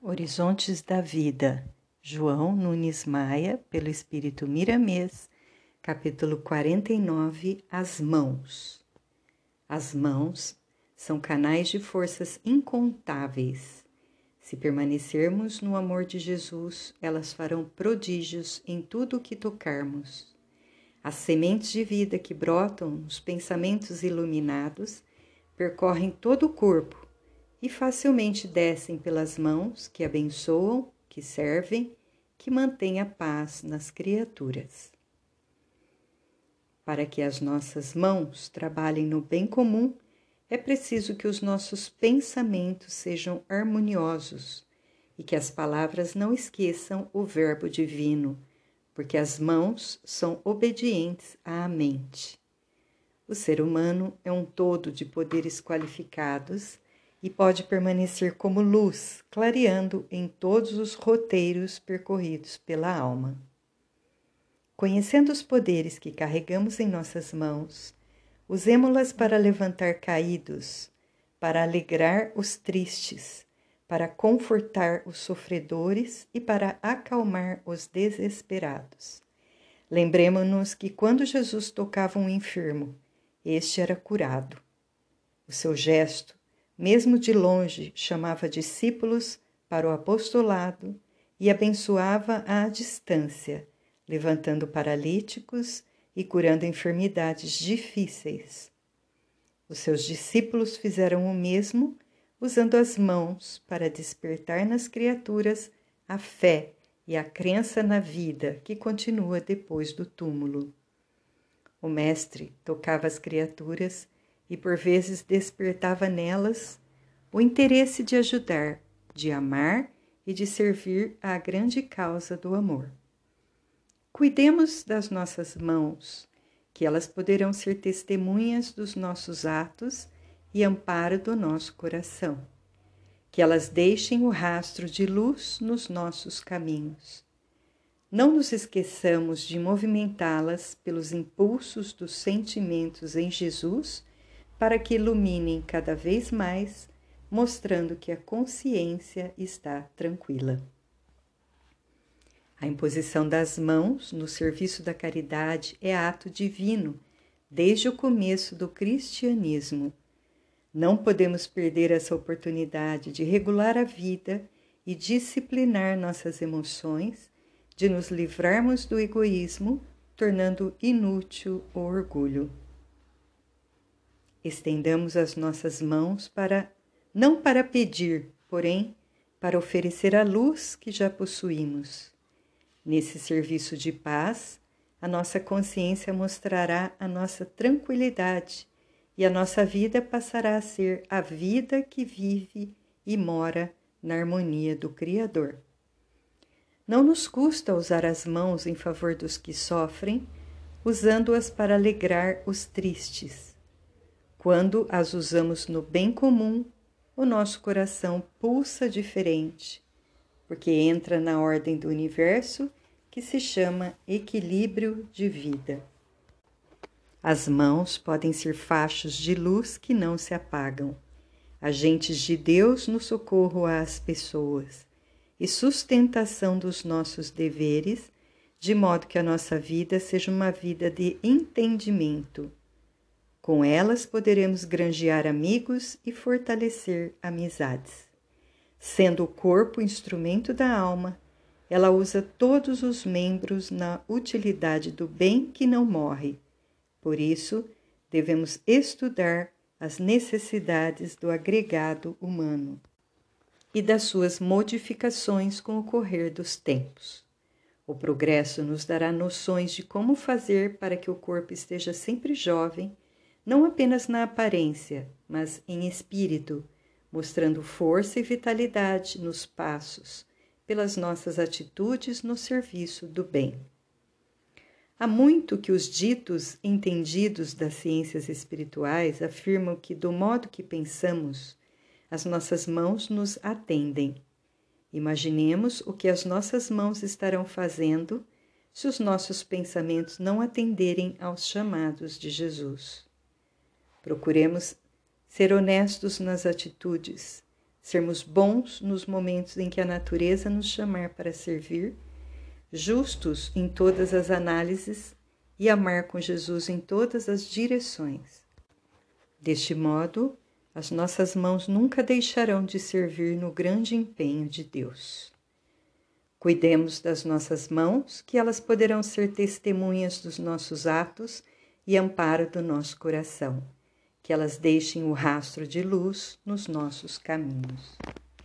Horizontes da Vida, João Nunes Maia, pelo Espírito Miramês, capítulo 49 As Mãos. As mãos são canais de forças incontáveis. Se permanecermos no amor de Jesus, elas farão prodígios em tudo o que tocarmos. As sementes de vida que brotam nos pensamentos iluminados percorrem todo o corpo e facilmente descem pelas mãos que abençoam, que servem, que mantêm a paz nas criaturas. Para que as nossas mãos trabalhem no bem comum, é preciso que os nossos pensamentos sejam harmoniosos e que as palavras não esqueçam o Verbo Divino, porque as mãos são obedientes à mente. O ser humano é um todo de poderes qualificados e pode permanecer como luz, clareando em todos os roteiros percorridos pela alma. Conhecendo os poderes que carregamos em nossas mãos, usemo-las para levantar caídos, para alegrar os tristes, para confortar os sofredores e para acalmar os desesperados. Lembremos-nos que quando Jesus tocava um enfermo, este era curado. O seu gesto mesmo de longe, chamava discípulos para o apostolado e abençoava à distância, levantando paralíticos e curando enfermidades difíceis. Os seus discípulos fizeram o mesmo, usando as mãos para despertar nas criaturas a fé e a crença na vida que continua depois do túmulo. O Mestre tocava as criaturas e por vezes despertava nelas o interesse de ajudar, de amar e de servir à grande causa do amor. Cuidemos das nossas mãos, que elas poderão ser testemunhas dos nossos atos e amparo do nosso coração. Que elas deixem o rastro de luz nos nossos caminhos. Não nos esqueçamos de movimentá-las pelos impulsos dos sentimentos em Jesus para que iluminem cada vez mais, mostrando que a consciência está tranquila. A imposição das mãos no serviço da caridade é ato divino desde o começo do cristianismo. Não podemos perder essa oportunidade de regular a vida e disciplinar nossas emoções, de nos livrarmos do egoísmo, tornando inútil o orgulho. Estendamos as nossas mãos para não para pedir, porém para oferecer a luz que já possuímos. Nesse serviço de paz, a nossa consciência mostrará a nossa tranquilidade e a nossa vida passará a ser a vida que vive e mora na harmonia do Criador. Não nos custa usar as mãos em favor dos que sofrem, usando-as para alegrar os tristes quando as usamos no bem comum, o nosso coração pulsa diferente, porque entra na ordem do universo que se chama equilíbrio de vida. As mãos podem ser fachos de luz que não se apagam, agentes de Deus no socorro às pessoas e sustentação dos nossos deveres, de modo que a nossa vida seja uma vida de entendimento com elas poderemos granjear amigos e fortalecer amizades. Sendo o corpo instrumento da alma, ela usa todos os membros na utilidade do bem que não morre. Por isso, devemos estudar as necessidades do agregado humano e das suas modificações com o correr dos tempos. O progresso nos dará noções de como fazer para que o corpo esteja sempre jovem não apenas na aparência, mas em espírito, mostrando força e vitalidade nos passos, pelas nossas atitudes no serviço do bem. Há muito que os ditos entendidos das ciências espirituais afirmam que, do modo que pensamos, as nossas mãos nos atendem. Imaginemos o que as nossas mãos estarão fazendo se os nossos pensamentos não atenderem aos chamados de Jesus. Procuremos ser honestos nas atitudes, sermos bons nos momentos em que a natureza nos chamar para servir, justos em todas as análises e amar com Jesus em todas as direções. Deste modo, as nossas mãos nunca deixarão de servir no grande empenho de Deus. Cuidemos das nossas mãos, que elas poderão ser testemunhas dos nossos atos e amparo do nosso coração. Que elas deixem o rastro de luz nos nossos caminhos.